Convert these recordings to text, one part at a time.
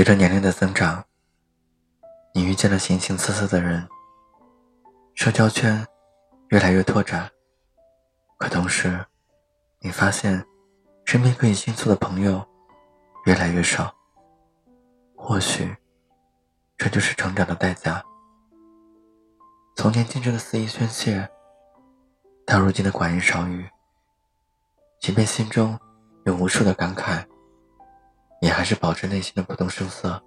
随着年龄的增长，你遇见了形形色色的人，社交圈越来越拓展，可同时，你发现身边可以倾诉的朋友越来越少。或许，这就是成长的代价。从年轻时的肆意宣泄，到如今的寡言少语，即便心中有无数的感慨。你还是保持内心的不动声色，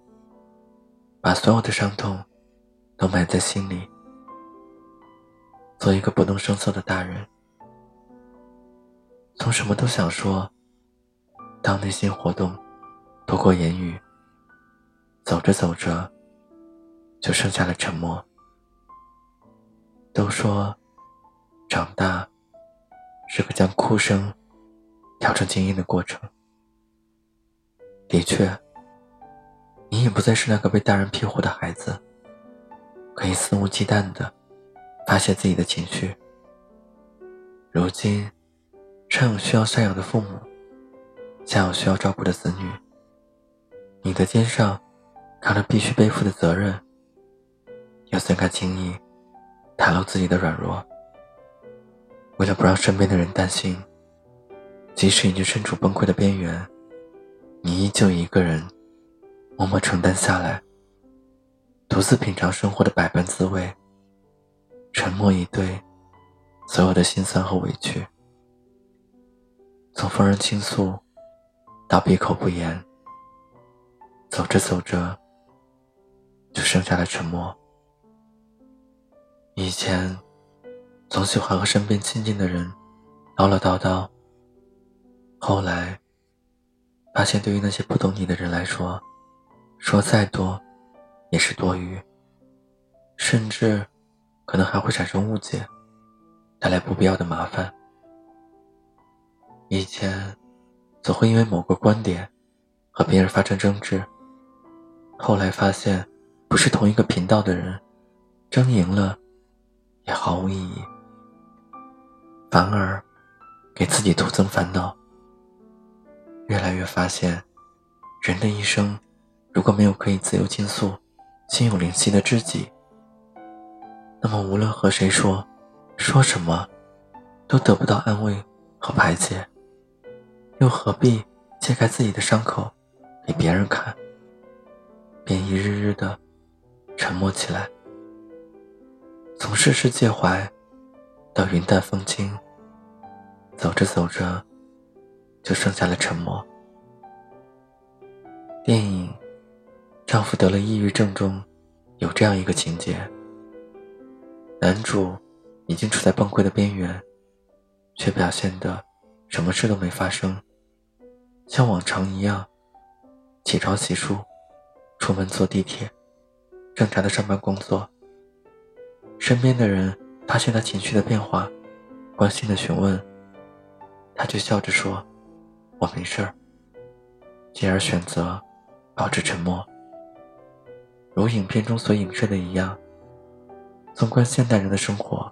把所有的伤痛都埋在心里，做一个不动声色的大人。从什么都想说，到内心活动多过言语，走着走着，就剩下了沉默。都说，长大是个将哭声调成静音的过程。的确，你已不再是那个被大人庇护的孩子，可以肆无忌惮的发泄自己的情绪。如今，上有需要赡养的父母，下有需要照顾的子女，你的肩上扛着必须背负的责任，又怎敢轻易袒露自己的软弱？为了不让身边的人担心，即使已经身处崩溃的边缘。你依旧一个人默默承担下来，独自品尝生活的百般滋味，沉默以对所有的心酸和委屈。从逢人倾诉到闭口不言，走着走着就剩下了沉默。以前总喜欢和身边亲近的人唠唠叨叨，后来。发现，对于那些不懂你的人来说，说再多也是多余，甚至可能还会产生误解，带来不必要的麻烦。以前总会因为某个观点和别人发生争执，后来发现不是同一个频道的人，争赢了也毫无意义，反而给自己徒增烦恼。越来越发现，人的一生，如果没有可以自由倾诉、心有灵犀的知己，那么无论和谁说，说什么，都得不到安慰和排解，又何必揭开自己的伤口给别人看？便一日日的沉默起来，从世事介怀到云淡风轻，走着走着。就剩下了沉默。电影《丈夫得了抑郁症》中有这样一个情节：男主已经处在崩溃的边缘，却表现的什么事都没发生，像往常一样起床洗漱、出门坐地铁，正常的上班工作。身边的人发现他情绪的变化，关心的询问，他就笑着说。我没事儿，进而选择保持沉默。如影片中所影射的一样，纵观现代人的生活，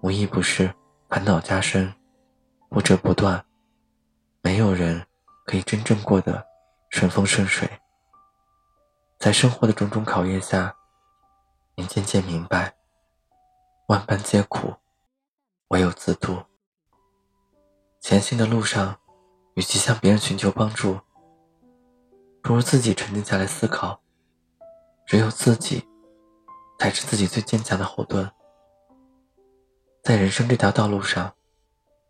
无一不是烦恼加深，波折不断。没有人可以真正过得顺风顺水。在生活的种种考验下，你渐渐明白，万般皆苦，唯有自渡。前行的路上。与其向别人寻求帮助，不如自己沉静下来思考。只有自己，才是自己最坚强的后盾。在人生这条道路上，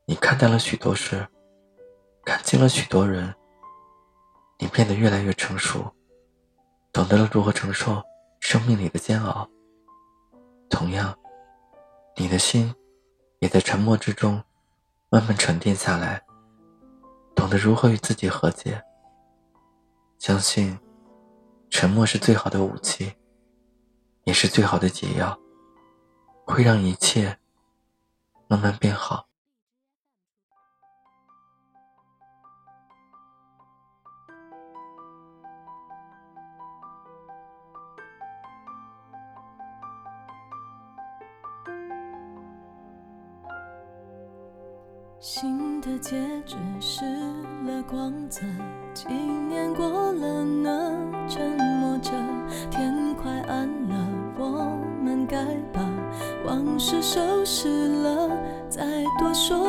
你看淡了许多事，看清了许多人，你变得越来越成熟，懂得了如何承受生命里的煎熬。同样，你的心也在沉默之中慢慢沉淀下来。懂得如何与自己和解，相信沉默是最好的武器，也是最好的解药，会让一切慢慢变好。新的戒指失了光泽几年过了呢沉默着天快暗了我们该把往事收拾了再多说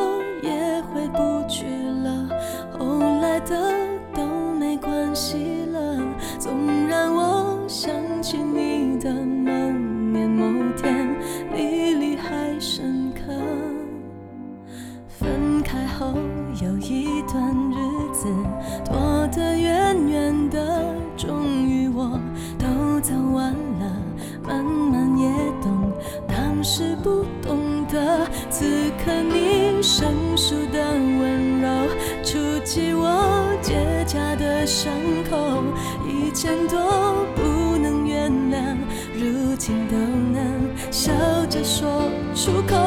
不懂得此刻你生疏的温柔，触及我结痂的伤口，以前都不能原谅，如今都能笑着说出口。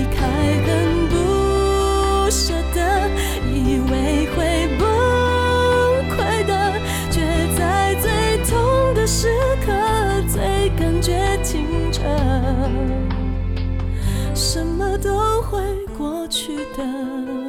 离开很不舍得以为会崩溃的却在最痛的时刻最感觉清澈什么都会过去的。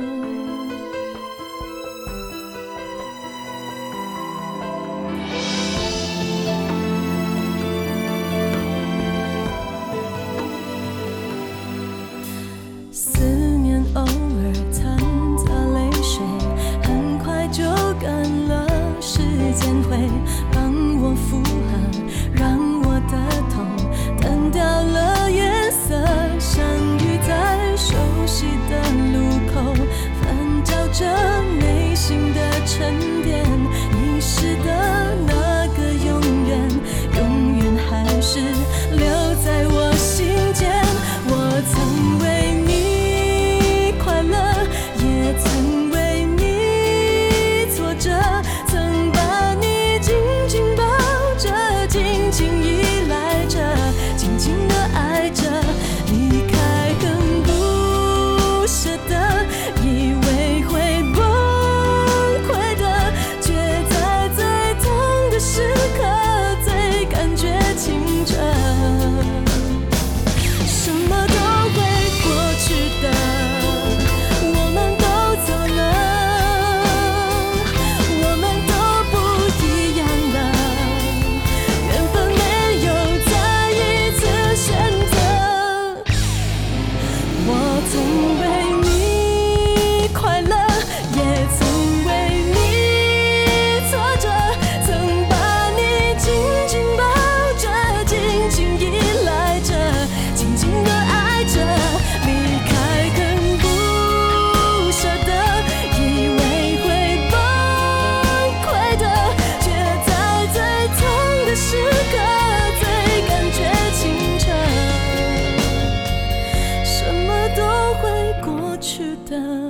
的。